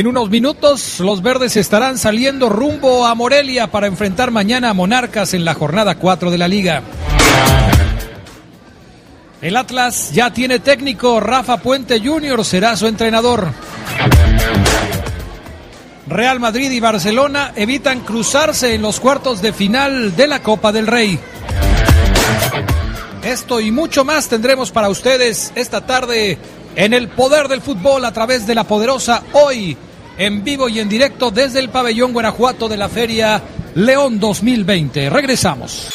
En unos minutos los verdes estarán saliendo rumbo a Morelia para enfrentar mañana a Monarcas en la jornada 4 de la liga. El Atlas ya tiene técnico, Rafa Puente Jr. será su entrenador. Real Madrid y Barcelona evitan cruzarse en los cuartos de final de la Copa del Rey. Esto y mucho más tendremos para ustedes esta tarde en el poder del fútbol a través de la poderosa hoy en vivo y en directo desde el pabellón Guanajuato de la Feria León 2020. Regresamos.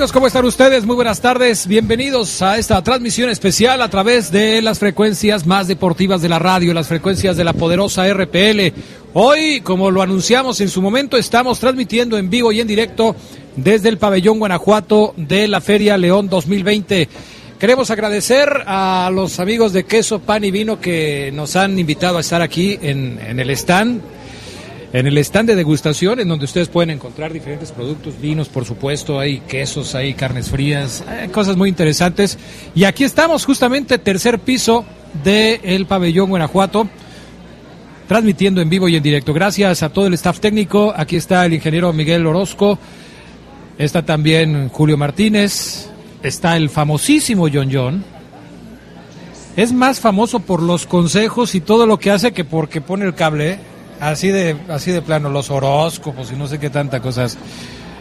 ¿Cómo están ustedes? Muy buenas tardes. Bienvenidos a esta transmisión especial a través de las frecuencias más deportivas de la radio, las frecuencias de la poderosa RPL. Hoy, como lo anunciamos en su momento, estamos transmitiendo en vivo y en directo desde el pabellón Guanajuato de la Feria León 2020. Queremos agradecer a los amigos de Queso, Pan y Vino que nos han invitado a estar aquí en el stand en el stand de degustación, en donde ustedes pueden encontrar diferentes productos, vinos, por supuesto, hay quesos, hay carnes frías, hay cosas muy interesantes. Y aquí estamos, justamente, tercer piso del pabellón Guanajuato, transmitiendo en vivo y en directo. Gracias a todo el staff técnico. Aquí está el ingeniero Miguel Orozco, está también Julio Martínez, está el famosísimo John John. Es más famoso por los consejos y todo lo que hace que porque pone el cable. ¿eh? Así de, así de plano, los horóscopos y no sé qué tanta cosas.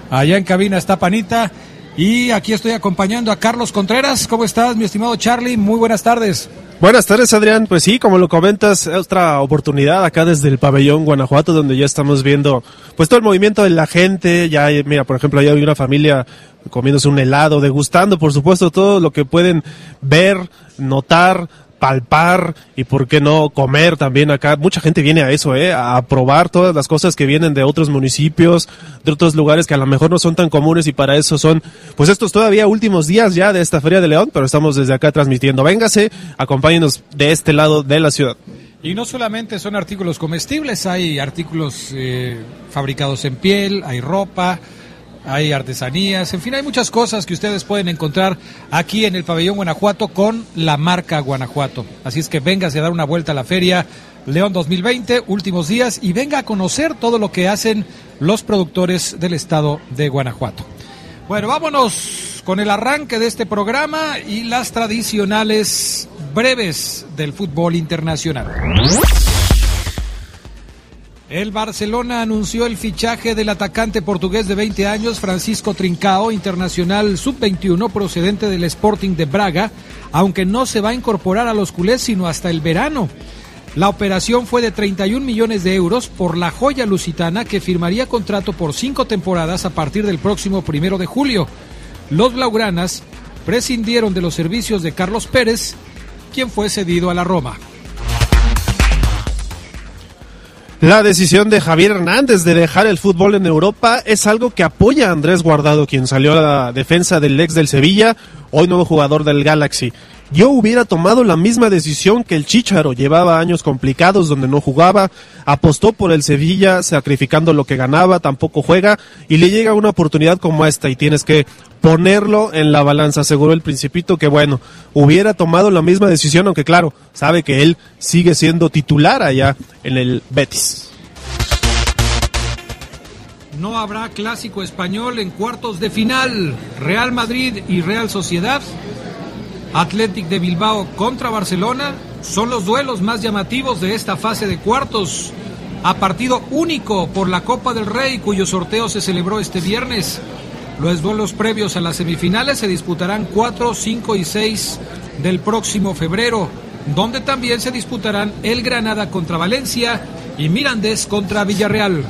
Allá en cabina está Panita y aquí estoy acompañando a Carlos Contreras. ¿Cómo estás, mi estimado Charlie? Muy buenas tardes. Buenas tardes, Adrián. Pues sí, como lo comentas, otra oportunidad acá desde el pabellón Guanajuato, donde ya estamos viendo pues todo el movimiento de la gente. Ya, mira, por ejemplo, allá hay una familia comiéndose un helado, degustando, por supuesto, todo lo que pueden ver, notar, palpar y por qué no comer también acá. Mucha gente viene a eso, ¿eh? a probar todas las cosas que vienen de otros municipios, de otros lugares que a lo mejor no son tan comunes y para eso son, pues estos todavía últimos días ya de esta Feria de León, pero estamos desde acá transmitiendo. Véngase, acompáñenos de este lado de la ciudad. Y no solamente son artículos comestibles, hay artículos eh, fabricados en piel, hay ropa, hay artesanías, en fin, hay muchas cosas que ustedes pueden encontrar aquí en el pabellón Guanajuato con la marca Guanajuato. Así es que véngase a dar una vuelta a la feria León 2020, últimos días, y venga a conocer todo lo que hacen los productores del estado de Guanajuato. Bueno, vámonos con el arranque de este programa y las tradicionales breves del fútbol internacional. El Barcelona anunció el fichaje del atacante portugués de 20 años, Francisco Trincao, internacional sub-21 procedente del Sporting de Braga, aunque no se va a incorporar a los culés sino hasta el verano. La operación fue de 31 millones de euros por la joya lusitana que firmaría contrato por cinco temporadas a partir del próximo primero de julio. Los blaugranas prescindieron de los servicios de Carlos Pérez, quien fue cedido a la Roma. La decisión de Javier Hernández de dejar el fútbol en Europa es algo que apoya a Andrés Guardado, quien salió a la defensa del ex del Sevilla, hoy nuevo jugador del Galaxy. yo hubiera tomado la misma decisión que el Chicharo. Llevaba años complicados donde no jugaba, apostó por el Sevilla sacrificando lo que ganaba, tampoco juega y le llega una oportunidad como esta y tienes que ponerlo en la balanza. Aseguró el principito que bueno, hubiera tomado la misma decisión, aunque claro, sabe que él sigue siendo titular allá en el Betis. No habrá clásico español en cuartos de final. Real Madrid y Real Sociedad Athletic de Bilbao contra Barcelona son los duelos más llamativos de esta fase de cuartos. A partido único por la Copa del Rey, cuyo sorteo se celebró este viernes. Los duelos previos a las semifinales se disputarán 4, 5 y 6 del próximo febrero, donde también se disputarán el Granada contra Valencia y Mirandés contra Villarreal.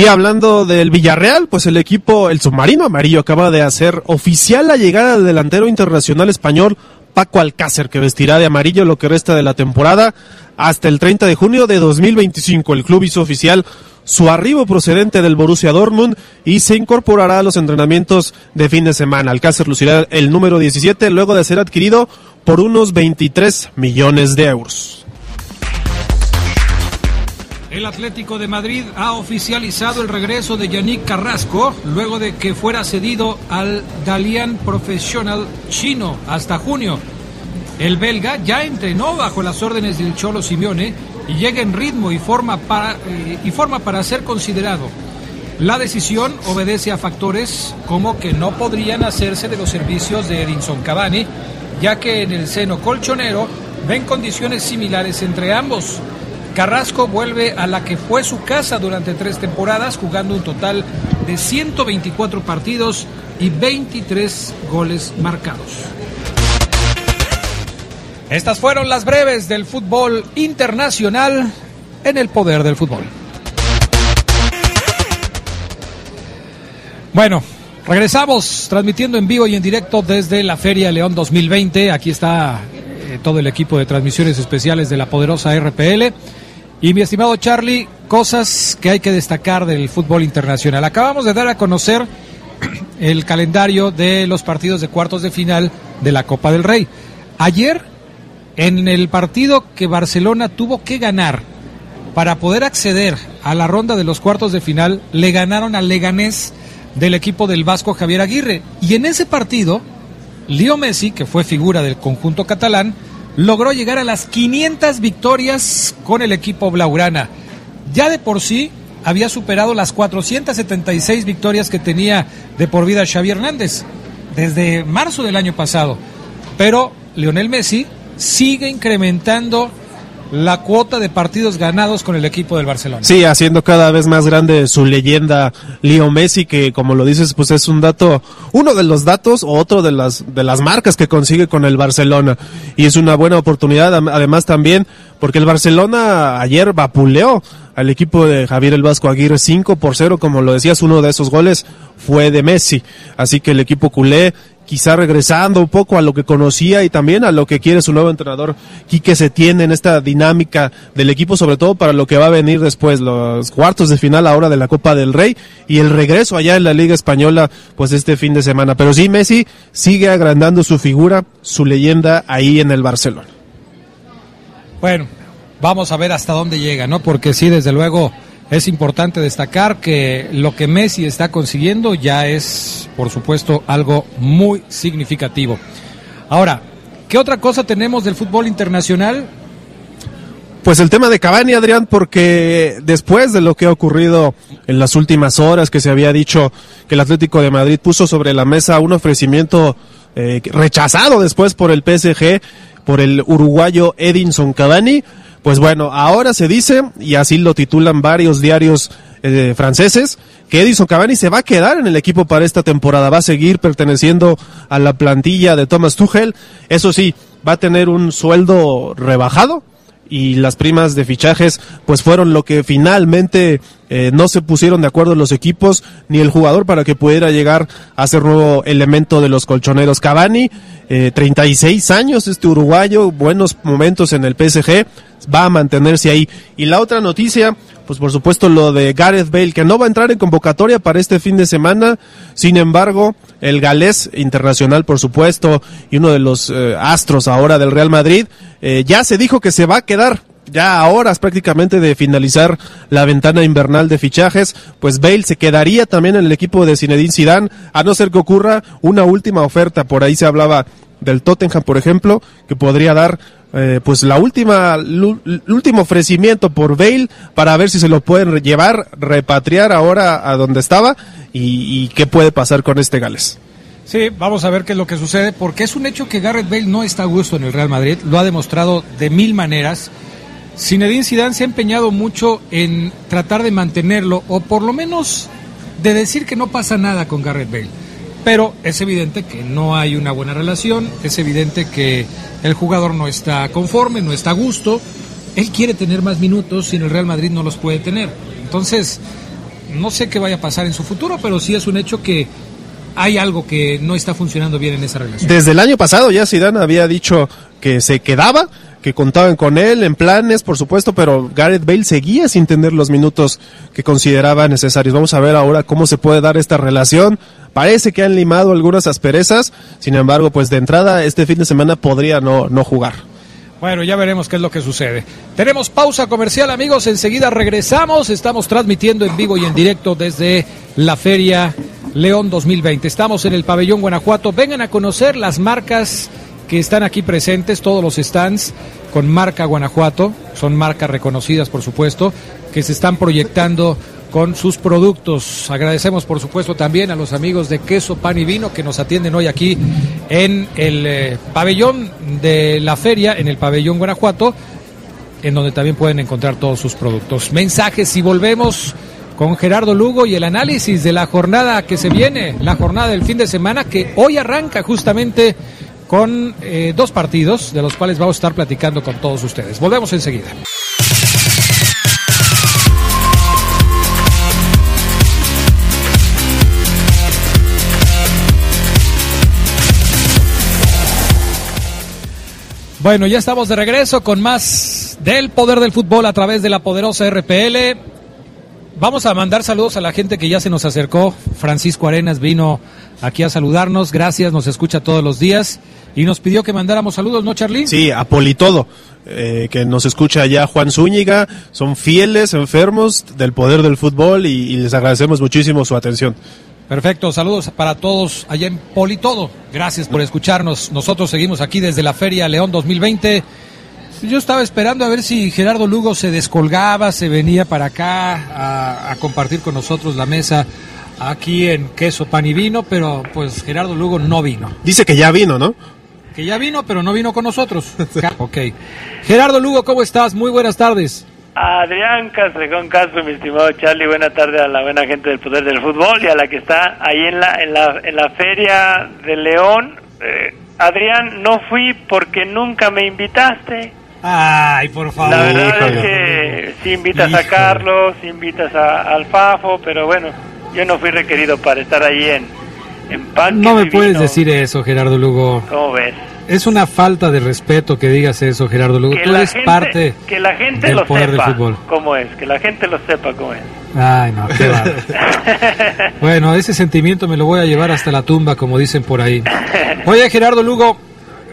Y hablando del Villarreal, pues el equipo, el submarino amarillo, acaba de hacer oficial la llegada del delantero internacional español Paco Alcácer, que vestirá de amarillo lo que resta de la temporada hasta el 30 de junio de 2025. El club hizo oficial su arribo procedente del Borussia Dortmund y se incorporará a los entrenamientos de fin de semana. Alcácer lucirá el número 17 luego de ser adquirido por unos 23 millones de euros. El Atlético de Madrid ha oficializado el regreso de Yannick Carrasco luego de que fuera cedido al Dalian Professional chino hasta junio. El belga ya entrenó bajo las órdenes del Cholo Simeone y llega en ritmo y forma para, eh, y forma para ser considerado. La decisión obedece a factores como que no podrían hacerse de los servicios de Edinson Cavani, ya que en el seno colchonero ven condiciones similares entre ambos. Carrasco vuelve a la que fue su casa durante tres temporadas, jugando un total de 124 partidos y 23 goles marcados. Estas fueron las breves del fútbol internacional en el poder del fútbol. Bueno, regresamos transmitiendo en vivo y en directo desde la Feria León 2020. Aquí está eh, todo el equipo de transmisiones especiales de la poderosa RPL. Y mi estimado Charlie, cosas que hay que destacar del fútbol internacional. Acabamos de dar a conocer el calendario de los partidos de cuartos de final de la Copa del Rey. Ayer, en el partido que Barcelona tuvo que ganar para poder acceder a la ronda de los cuartos de final, le ganaron al Leganés del equipo del Vasco Javier Aguirre. Y en ese partido, Leo Messi, que fue figura del conjunto catalán, logró llegar a las 500 victorias con el equipo Blaugrana. Ya de por sí había superado las 476 victorias que tenía de por vida Xavi Hernández desde marzo del año pasado. Pero Lionel Messi sigue incrementando la cuota de partidos ganados con el equipo del Barcelona. Sí, haciendo cada vez más grande su leyenda Leo Messi, que como lo dices, pues es un dato, uno de los datos o otro de las, de las marcas que consigue con el Barcelona. Y es una buena oportunidad, además también, porque el Barcelona ayer vapuleó al equipo de Javier el Vasco Aguirre 5 por 0, como lo decías, uno de esos goles fue de Messi. Así que el equipo culé quizá regresando un poco a lo que conocía y también a lo que quiere su nuevo entrenador Quique se tiene en esta dinámica del equipo, sobre todo para lo que va a venir después, los cuartos de final ahora de la Copa del Rey y el regreso allá en la Liga Española, pues este fin de semana. Pero sí, Messi sigue agrandando su figura, su leyenda ahí en el Barcelona. Bueno, vamos a ver hasta dónde llega, ¿no? Porque sí, desde luego es importante destacar que lo que Messi está consiguiendo ya es, por supuesto, algo muy significativo. Ahora, ¿qué otra cosa tenemos del fútbol internacional? Pues el tema de Cavani, Adrián, porque después de lo que ha ocurrido en las últimas horas, que se había dicho que el Atlético de Madrid puso sobre la mesa un ofrecimiento eh, rechazado después por el PSG, por el uruguayo Edinson Cavani, pues bueno, ahora se dice, y así lo titulan varios diarios eh, franceses, que Edison Cavani se va a quedar en el equipo para esta temporada, va a seguir perteneciendo a la plantilla de Thomas Tuchel, eso sí, va a tener un sueldo rebajado, y las primas de fichajes pues fueron lo que finalmente eh, no se pusieron de acuerdo los equipos ni el jugador para que pudiera llegar a ser nuevo elemento de los colchoneros. Cavani, eh, 36 años, este uruguayo, buenos momentos en el PSG, va a mantenerse ahí. Y la otra noticia, pues por supuesto lo de Gareth Bale, que no va a entrar en convocatoria para este fin de semana. Sin embargo, el galés internacional, por supuesto, y uno de los eh, astros ahora del Real Madrid, eh, ya se dijo que se va a quedar ya a horas prácticamente de finalizar la ventana invernal de fichajes, pues Bale se quedaría también en el equipo de Zinedine Zidane, a no ser que ocurra una última oferta. Por ahí se hablaba del Tottenham, por ejemplo, que podría dar eh, pues la última, el último ofrecimiento por Bale para ver si se lo pueden llevar, repatriar ahora a donde estaba y, qué puede pasar con este Gales. Sí, vamos a ver qué es lo que sucede, porque es un hecho que Garrett Bale no está a gusto en el Real Madrid, lo ha demostrado de mil maneras. Zinedine Zidane se ha empeñado mucho en tratar de mantenerlo, o por lo menos de decir que no pasa nada con Garrett Bale. Pero es evidente que no hay una buena relación, es evidente que el jugador no está conforme, no está a gusto, él quiere tener más minutos y en el Real Madrid no los puede tener. Entonces, no sé qué vaya a pasar en su futuro, pero sí es un hecho que hay algo que no está funcionando bien en esa relación. Desde el año pasado ya Zidane había dicho que se quedaba, que contaban con él en planes, por supuesto, pero Gareth Bale seguía sin tener los minutos que consideraba necesarios. Vamos a ver ahora cómo se puede dar esta relación. Parece que han limado algunas asperezas, sin embargo, pues de entrada este fin de semana podría no, no jugar. Bueno, ya veremos qué es lo que sucede. Tenemos pausa comercial, amigos. Enseguida regresamos. Estamos transmitiendo en vivo y en directo desde la Feria León 2020. Estamos en el pabellón Guanajuato. Vengan a conocer las marcas que están aquí presentes, todos los stands con marca Guanajuato. Son marcas reconocidas, por supuesto, que se están proyectando con sus productos. Agradecemos por supuesto también a los amigos de Queso, Pan y Vino que nos atienden hoy aquí en el eh, pabellón de la feria, en el pabellón Guanajuato, en donde también pueden encontrar todos sus productos. Mensajes y volvemos con Gerardo Lugo y el análisis de la jornada que se viene, la jornada del fin de semana que hoy arranca justamente con eh, dos partidos de los cuales vamos a estar platicando con todos ustedes. Volvemos enseguida. Bueno, ya estamos de regreso con más del poder del fútbol a través de la poderosa RPL. Vamos a mandar saludos a la gente que ya se nos acercó. Francisco Arenas vino aquí a saludarnos. Gracias, nos escucha todos los días. Y nos pidió que mandáramos saludos, ¿no, Charly? Sí, a Politodo, eh, que nos escucha allá Juan Zúñiga. Son fieles, enfermos del poder del fútbol y, y les agradecemos muchísimo su atención. Perfecto, saludos para todos allá en Politodo. Gracias por escucharnos. Nosotros seguimos aquí desde la Feria León 2020. Yo estaba esperando a ver si Gerardo Lugo se descolgaba, se venía para acá a, a compartir con nosotros la mesa aquí en Queso, Pan y Vino, pero pues Gerardo Lugo no vino. Dice que ya vino, ¿no? Que ya vino, pero no vino con nosotros. ok. Gerardo Lugo, ¿cómo estás? Muy buenas tardes. Adrián Castrejón Castro, mi estimado Charlie, buena tarde a la buena gente del Poder del Fútbol y a la que está ahí en la, en la, en la Feria de León. Eh, Adrián, no fui porque nunca me invitaste. Ay, por favor. La verdad es que si invitas Híjole. a Carlos, si invitas a, al Fafo, pero bueno, yo no fui requerido para estar ahí en, en Pan. No me puedes decir eso, Gerardo Lugo. ¿Cómo ves? Es una falta de respeto que digas eso, Gerardo Lugo. Que Tú la eres gente- parte que la gente del lo poder sepa del fútbol. cómo es, que la gente lo sepa cómo es. Ay, no, qué. Bueno, ese sentimiento me lo voy a llevar hasta la tumba, como dicen por ahí. Oye, Gerardo Lugo,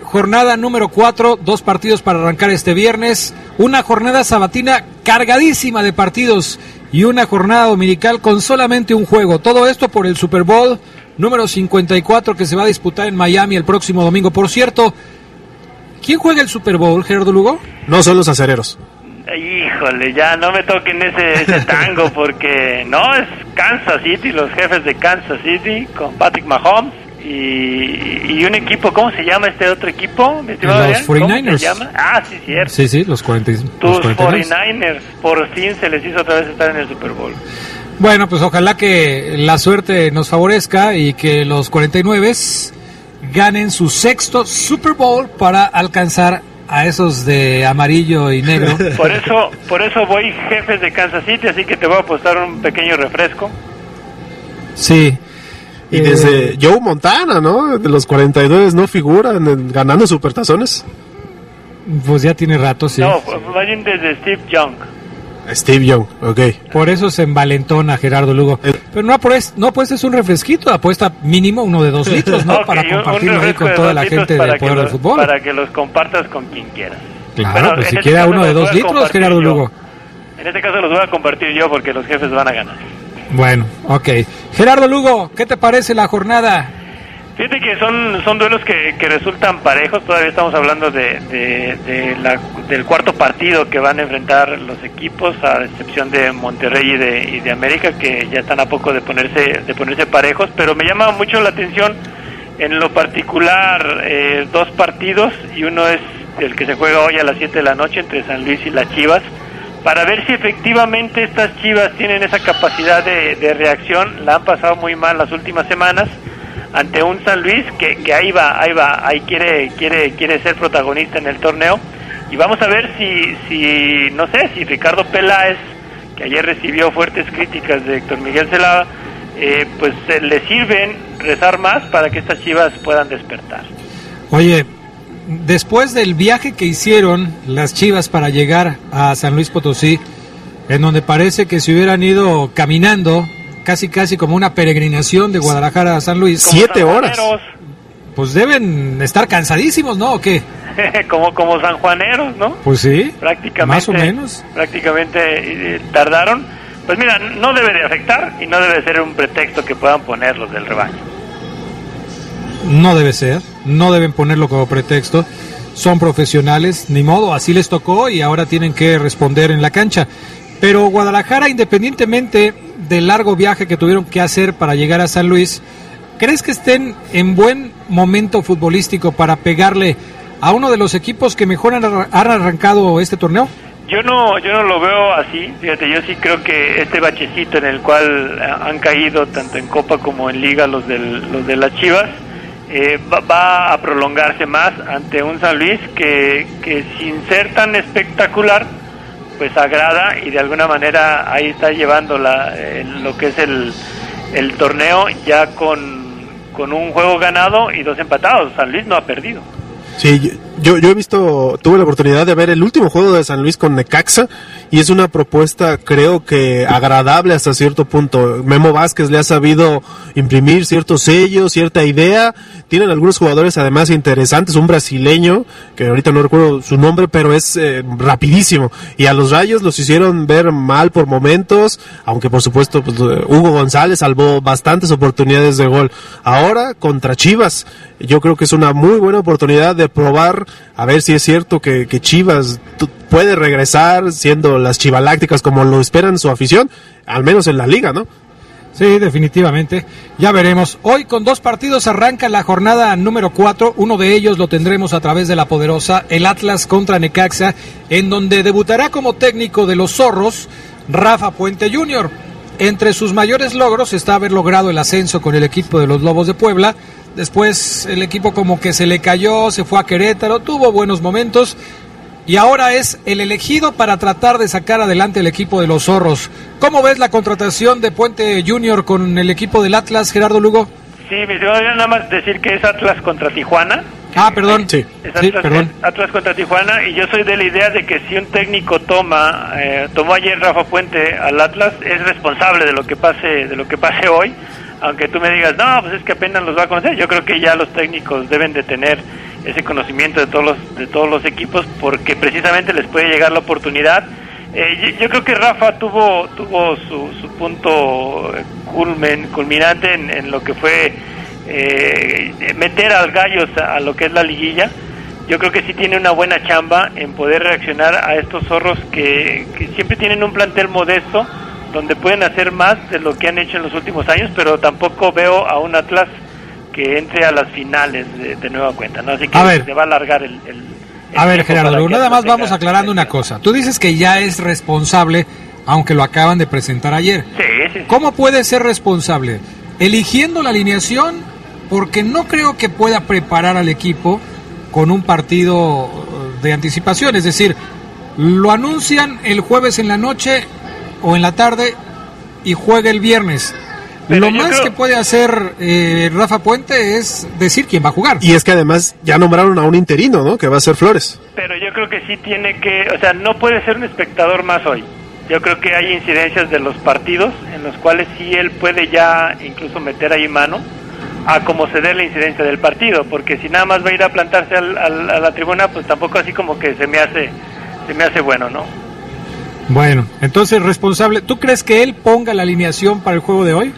jornada número 4, dos partidos para arrancar este viernes, una jornada sabatina cargadísima de partidos y una jornada dominical con solamente un juego. Todo esto por el Super Bowl número 54 que se va a disputar en Miami el próximo domingo. Por cierto, ¿quién juega el Super Bowl, Gerardo Lugo? No son los acereros. Híjole, ya no me toquen ese, ese tango porque no, es Kansas City, los jefes de Kansas City con Patrick Mahomes y, y un equipo, ¿cómo se llama este otro equipo? Los Adrián? ¿Cómo 49ers. se llama? Ah, sí, cierto. Sí, sí, los 40. los Tus 49ers. 49ers, por fin se les hizo otra vez estar en el Super Bowl. Bueno, pues ojalá que la suerte nos favorezca y que los 49 ganen su sexto Super Bowl para alcanzar a esos de amarillo y negro. Por eso, por eso voy jefes de Kansas City, así que te voy a apostar un pequeño refresco. Sí. Y Eh, desde Joe Montana, ¿no? De los 42 no figuran en- ganando supertazones. Pues ya tiene rato, sí. No, más bien desde Steve Young. Steve Young, ok. Por eso se envalentona Gerardo Lugo. Eh. Pero no, apuestas, no apuestes un refresquito, apuesta mínimo uno de dos litros, ¿no? Para compartirlo ahí con toda la gente para del que poder del los- fútbol. Para que los compartas con quien quieras. Claro, Bueno, pues si este quiera uno de los dos litros, Gerardo yo. Lugo. En este caso los voy a compartir yo porque los jefes van a ganar. Bueno, ok. Gerardo Lugo, ¿qué te parece la jornada? Fíjate que son, son duelos que, que resultan parejos, todavía estamos hablando de, de- la- del cuarto partido que van a enfrentar los equipos, a excepción de Monterrey y de, y de América, que ya están a poco de ponerse, de ponerse parejos, pero me llama mucho la atención en lo particular eh, dos partidos, y uno es el que se juega hoy a las 7 de la noche entre San Luis y las Chivas, para ver si efectivamente estas Chivas tienen esa capacidad de, de reacción, la han pasado muy mal las últimas semanas, ante un San Luis que, que ahí va, ahí va, ahí quiere, quiere, quiere ser protagonista en el torneo. Y vamos a ver si, si, no sé, si Ricardo Peláez, que ayer recibió fuertes críticas de Héctor Miguel Celada, eh, pues eh, le sirven rezar más para que estas chivas puedan despertar. Oye, después del viaje que hicieron las Chivas para llegar a San Luis Potosí, en donde parece que se hubieran ido caminando, casi casi como una peregrinación de Guadalajara a San Luis, Como Siete horas. pues deben estar cansadísimos, ¿no? ¿O qué? como, como sanjuaneros, ¿no? Pues sí, prácticamente más o menos. prácticamente eh, tardaron pues mira no debe de afectar y no debe ser un pretexto que puedan poner los del rebaño No debe ser, no deben ponerlo como pretexto. Son profesionales, ni modo, así les tocó y ahora tienen que responder en la cancha. Pero Guadalajara, independientemente del largo viaje que tuvieron que hacer para llegar a San Luis, ¿crees que estén en buen momento futbolístico para pegarle a uno de los equipos que mejor han arra- han arrancado este torneo? yo no yo no lo veo así fíjate yo sí creo que este bachecito en el cual eh, han caído tanto en Copa como en Liga los del, los de las Chivas eh, va, va a prolongarse más ante un San Luis que, que sin ser tan espectacular pues agrada y de alguna manera ahí está llevando la, lo que es el, el torneo ya con, con un juego ganado y dos empatados. San Luis no ha perdido. Sí, yo, yo he visto, tuve la oportunidad de ver el último juego de San Luis con Necaxa y es una propuesta creo que agradable hasta cierto punto. Memo Vázquez le ha sabido imprimir cierto sello, cierta idea. Tienen algunos jugadores además interesantes, un brasileño, que ahorita no recuerdo su nombre, pero es eh, rapidísimo. Y a los Rayos los hicieron ver mal por momentos, aunque por supuesto pues, Hugo González salvó bastantes oportunidades de gol. Ahora contra Chivas, yo creo que es una muy buena oportunidad de probar a ver si es cierto que, que Chivas puede regresar siendo las chivalácticas como lo esperan su afición, al menos en la liga, ¿no? Sí, definitivamente. Ya veremos. Hoy con dos partidos arranca la jornada número 4. Uno de ellos lo tendremos a través de la poderosa, el Atlas contra Necaxa, en donde debutará como técnico de los zorros Rafa Puente Jr. Entre sus mayores logros está haber logrado el ascenso con el equipo de los Lobos de Puebla. Después el equipo como que se le cayó, se fue a Querétaro, tuvo buenos momentos y ahora es el elegido para tratar de sacar adelante el equipo de los zorros. ¿Cómo ves la contratación de Puente Junior con el equipo del Atlas, Gerardo Lugo? Sí, yo nada más decir que es Atlas contra Tijuana. Ah, perdón. Sí. Es Sí, Atlas, perdón. Atlas contra Tijuana y yo soy de la idea de que si un técnico toma, eh, tomó ayer Rafa Puente al Atlas, es responsable de lo que pase, de lo que pase hoy. Aunque tú me digas, no, pues es que apenas los va a conocer. Yo creo que ya los técnicos deben de tener ese conocimiento de todos los, de todos los equipos porque precisamente les puede llegar la oportunidad. Eh, yo, yo creo que Rafa tuvo tuvo su, su punto eh, culmen, culminante en, en lo que fue eh, meter al gallos a, lo que es la liguilla. Yo creo que sí tiene una buena chamba en poder reaccionar a estos zorros que siempre tienen un plantel modesto donde pueden hacer más de lo que han hecho en los últimos años, pero tampoco veo a un Atlas que entre a las finales de, de nueva cuenta, ¿no? Así que A ver. se va a alargar el... el- el A ver, Gerardo, nada más vamos aclarando una cosa. Tú dices que ya es responsable, aunque lo acaban de presentar ayer. Sí, sí, sí. ¿Cómo puede ser responsable? Eligiendo la alineación, porque no creo que pueda preparar al equipo con un partido eh, de anticipación. Es decir, lo anuncian el jueves en la noche o en la tarde y juega el viernes. Pero lo más creo- que puede hacer eh, Rafa Puente es decir quién va a jugar. Y es que además ya nombraron a un interino, ¿no? Que va a ser Flores. Pero yo creo que sí tiene que, o sea, no puede ser un espectador más hoy. Yo creo que hay incidencias de los partidos en los cuales sí él puede ya incluso meter ahí mano a cómo se dé la incidencia del partido, porque si nada más va a ir a plantarse al, al, a la tribuna, pues tampoco así como que se me hace se me hace bueno, ¿no? Bueno, entonces responsable, ¿tú crees que él ponga la alineación para el juego de hoy?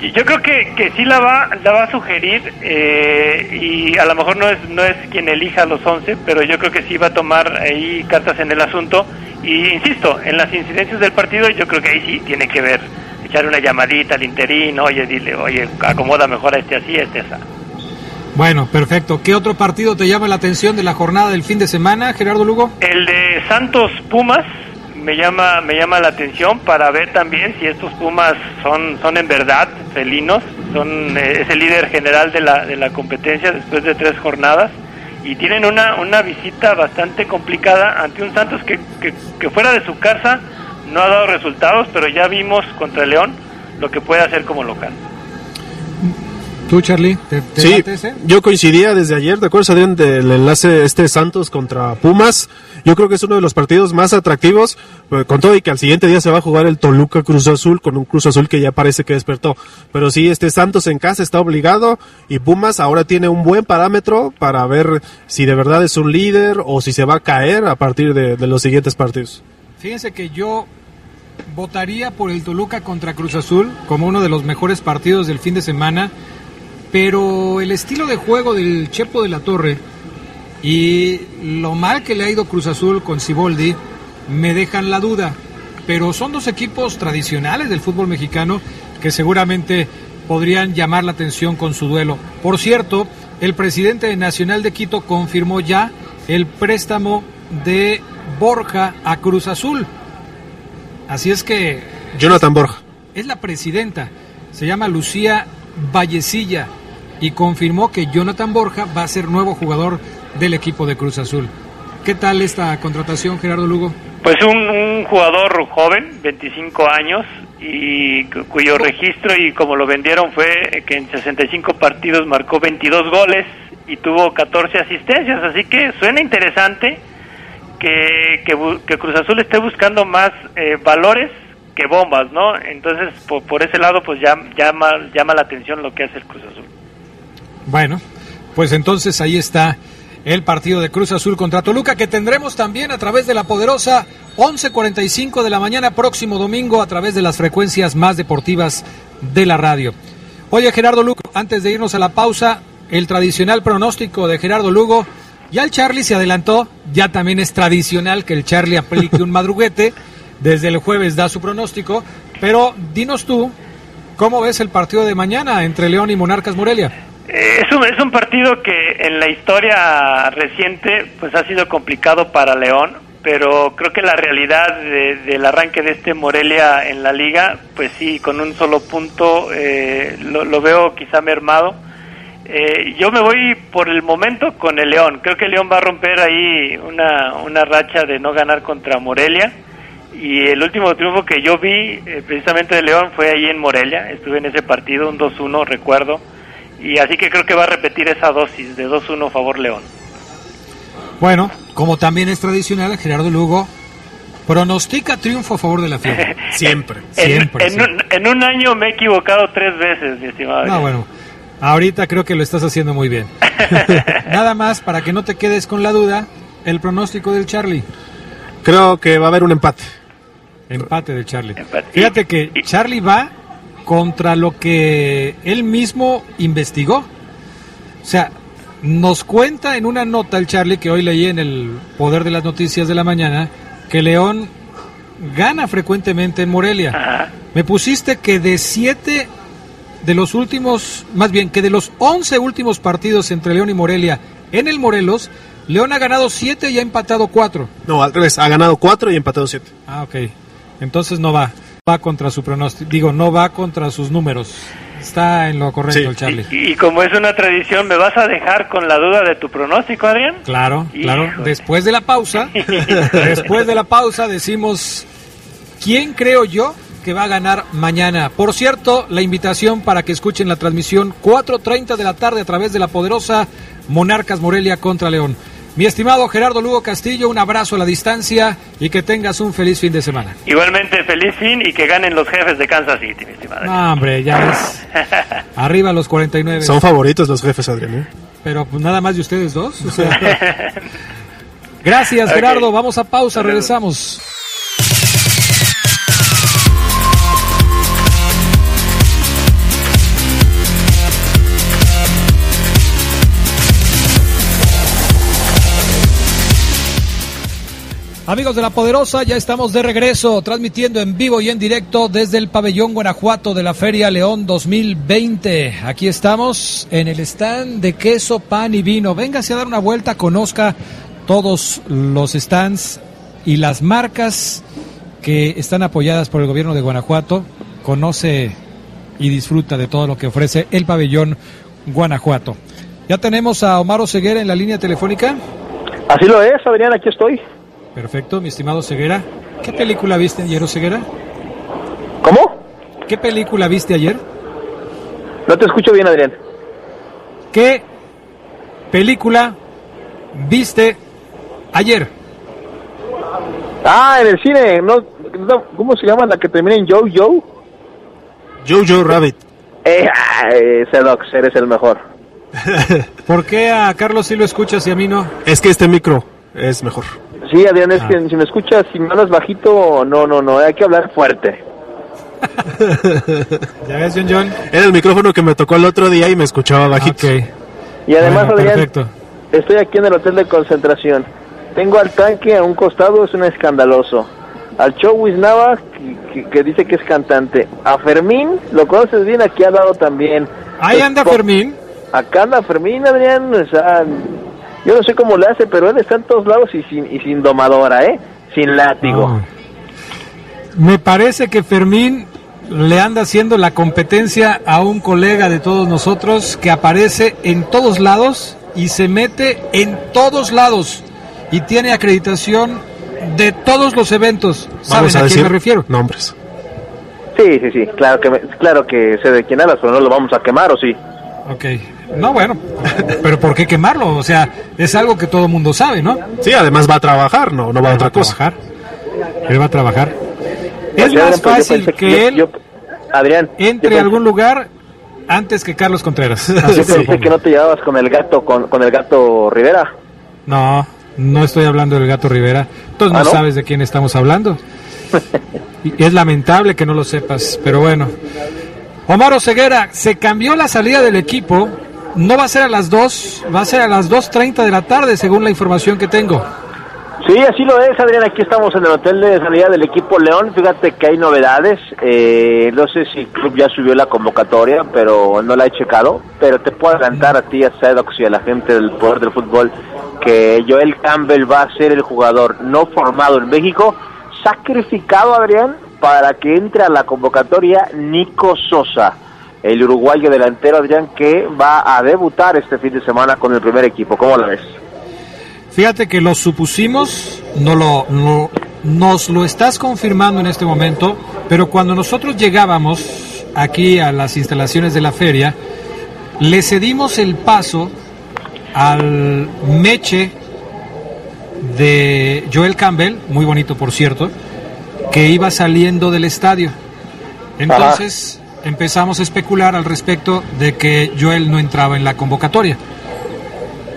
Yo creo que, que sí la va, la va a sugerir eh, y a lo mejor no es, no es quien elija los 11, pero yo creo que sí va a tomar ahí cartas en el asunto y insisto, en las incidencias del partido yo creo que ahí sí tiene que ver, echar una llamadita al interín, oye, dile, oye, acomoda mejor a este así, a este así. Bueno, perfecto. ¿Qué otro partido te llama la atención de la jornada del fin de semana, Gerardo Lugo? El de Santos Pumas me llama me llama la atención para ver también si estos Pumas son son en verdad felinos, son eh, es el líder general de la de la competencia después de tres jornadas y tienen una una visita bastante complicada ante un Santos que, que, que fuera de su casa no ha dado resultados, pero ya vimos contra León lo que puede hacer como local. ¿Tú, Charlie? ¿Te, te sí, ese? yo coincidía desde ayer, ¿te acuerdas, Adrián, del enlace este Santos contra Pumas? Yo creo que es uno de los partidos más atractivos, eh, con todo y que al siguiente día se va a jugar el Toluca Cruz Azul, con un Cruz Azul que ya parece que despertó. Pero sí, este Santos en casa está obligado y Pumas ahora tiene un buen parámetro para ver si de verdad es un líder o si se va a caer a partir de, de los siguientes partidos. Fíjense que yo votaría por el Toluca contra Cruz Azul como uno de los mejores partidos del fin de semana, pero el estilo de juego del Chepo de la Torre y lo mal que le ha ido Cruz Azul con Ciboldi me dejan la duda. Pero son dos equipos tradicionales del fútbol mexicano que seguramente podrían llamar la atención con su duelo. Por cierto, el presidente de Nacional de Quito confirmó ya el préstamo de Borja a Cruz Azul. Así es que Jonathan Borja. es la presidenta, se llama Lucía Vallecilla y confirmó que Jonathan Borja va a ser nuevo jugador del equipo de Cruz Azul. ¿Qué tal esta contratación, Gerardo Lugo? Pues un, jugador joven, 25 años, y cu- cuyo registro y como lo vendieron fue que en 65 partidos marcó 22 goles y tuvo 14 asistencias, así que suena interesante que, que Cruz Azul esté buscando más eh, valores que bombas, ¿no? Entonces, por, por ese lado, pues ya, llama, llama la atención lo que hace el Cruz Azul. Bueno, pues entonces ahí está el partido de Cruz Azul contra Toluca que tendremos también a través de la poderosa 11:45 de la mañana próximo domingo a través de las frecuencias más deportivas de la radio. Oye Gerardo Lugo, antes de irnos a la pausa, el tradicional pronóstico de Gerardo Lugo, ya el Charlie se adelantó, ya también es tradicional que el Charlie aplique un madruguete, desde el jueves da su pronóstico, pero dinos tú, ¿cómo ves el partido de mañana entre León y Monarcas Morelia? Es un, es un partido que en la historia reciente pues ha sido complicado para León, pero creo que la realidad de- del arranque de este Morelia en la liga, pues sí, con un solo punto eh, lo, lo veo quizá mermado. Eh, yo me voy por el momento con el León. Creo que el León va a romper ahí una, una racha de no ganar contra Morelia. Y el último triunfo que yo vi eh, precisamente de León fue ahí en Morelia. Estuve en ese partido, un 2-1, recuerdo. Y así que creo que va a repetir esa dosis de 2-1 favor León. Bueno, como también es tradicional, Gerardo Lugo pronostica triunfo a favor de la fiera. Siempre. En, Siempre, en un, en un año me he equivocado tres veces, mi estimado. No, bueno, ahorita creo que lo estás haciendo muy bien. Nada más, para que no te quedes con la duda, el pronóstico del Charlie. Creo que va a haber un empate. Empate del Charlie. Empate. Fíjate que Y- Charlie va contra lo que él mismo investigó. O sea, nos cuenta en una nota el Charlie que hoy leí en el Poder de las Noticias de la Mañana que León gana frecuentemente en Morelia. Ajá. Me pusiste que de siete de los últimos, más bien que de los 11 últimos partidos entre León y Morelia en el Morelos, León ha ganado siete y ha empatado cuatro. No, al revés. Ha ganado cuatro y empatado siete. Ah, ok. Entonces no va. Va contra su pronóstico. Digo, no va contra sus números. Está en lo correcto Sí. el Charlie. Y, y como es una tradición, ¿me vas a dejar con la duda de tu pronóstico, Adrián? Claro, claro. Después de la pausa, después de la pausa decimos quién creo yo que va a ganar mañana. Por cierto, la invitación para que escuchen la transmisión 4.30 de la tarde a través de la poderosa Monarcas Morelia contra León. Mi estimado Gerardo Lugo Castillo, un abrazo a la distancia y que tengas un feliz fin de semana. Igualmente, feliz fin y que ganen los jefes de Kansas City, mi estimado. No, hombre, ya es. Arriba los 49. Son favoritos los jefes, Adrián. ¿eh? Pero pues nada más de ustedes dos. O sea, Gracias, Gerardo. Vamos a pausa, regresamos. Amigos de la Poderosa, ya estamos de regreso, transmitiendo en vivo y en directo desde el pabellón Guanajuato de la Feria León 2020. Aquí estamos en el stand de queso, pan y vino. Véngase a dar una vuelta, conozca todos los stands y las marcas que están apoyadas por el gobierno de Guanajuato. Conoce y disfruta de todo lo que ofrece el pabellón Guanajuato. Ya tenemos a Omar Ceguera en la línea telefónica. Así lo es, Adrián, aquí estoy. Perfecto, mi estimado Ceguera. ¿Qué película viste ayer, Ceguera? ¿Cómo? ¿Qué película viste ayer? No te escucho bien, Adrián. ¿Qué película viste ayer? Ah, en el cine, no, ¿cómo se llama la que termina en Joe Joe? Jojo Rabbit. Eh, Sedox, eres el mejor. ¿Por qué a Carlos sí lo escuchas y a mí no? Es que este micro es mejor. Sí, Adrián, es que si me escuchas, si me hablas bajito, no, no, no, hay que hablar fuerte. ¿Ya ves, John John? Era el micrófono que me tocó el otro día y me escuchaba bajito. Ok. Y además, Bueno, Adrián, perfecto. estoy aquí en el hotel de concentración. Tengo al tanque a un costado, es un escandaloso. Al Chowis Nava, que, que- que dice que es cantante. A Fermín, lo conoces bien, aquí al lado también. Ahí anda Fermín. Acá anda Fermín, Adrián, o sea, yo no sé cómo le hace, pero él está en todos lados y sin, y sin domadora, ¿eh? Sin látigo. No. Me parece que Fermín le anda haciendo la competencia a un colega de todos nosotros que aparece en todos lados y se mete en todos lados y tiene acreditación de todos los eventos. ¿Saben Vamos a, quién decir me refiero? Nombres. Sí, sí, sí, claro que, me- claro que sé de quién hablas, pero no lo vamos a quemar, ¿o sí? Ok. No, bueno, pero ¿por qué quemarlo? O sea, es algo que todo el mundo sabe, ¿no? Sí, además va a trabajar, no, no va a Él otra a cosa. trabajar. Él va a trabajar. Es Adrián, más fácil que él yo- Adrián, entre pensé- a algún lugar antes que Carlos Contreras. Así Yo pensé que no te llevabas con el gato, con, con el gato Rivera. No, no estoy hablando del gato Rivera. Entonces ¿Ah, no, no? sabes de quién estamos hablando. Y es lamentable que no lo sepas, pero bueno. Omar Ceguera, se cambió la salida del equipo. No va a ser a las 2, va a ser a las 2.30 de la tarde, según la información que tengo. Sí, así lo es, Adrián. Aquí estamos en el hotel de salida del equipo León. Fíjate que hay novedades. Eh, no sé si el club ya subió la convocatoria, pero no la he checado. Pero te puedo adelantar a ti, a Sedox y a la gente del poder del fútbol que Joel Campbell va a ser el jugador no formado en México, sacrificado, Adrián, para que entre a la convocatoria Nico Sosa, el uruguayo delantero, Adrián, que va a debutar este fin de semana con el primer equipo. ¿Cómo la ves? Fíjate que lo supusimos, no lo, no- nos lo estás confirmando en este momento, pero cuando nosotros llegábamos aquí a las instalaciones de la feria, le cedimos el paso al meche de Joel Campbell, muy bonito por cierto, que iba saliendo del estadio. Entonces empezamos a especular al respecto de que Joel no entraba en la convocatoria.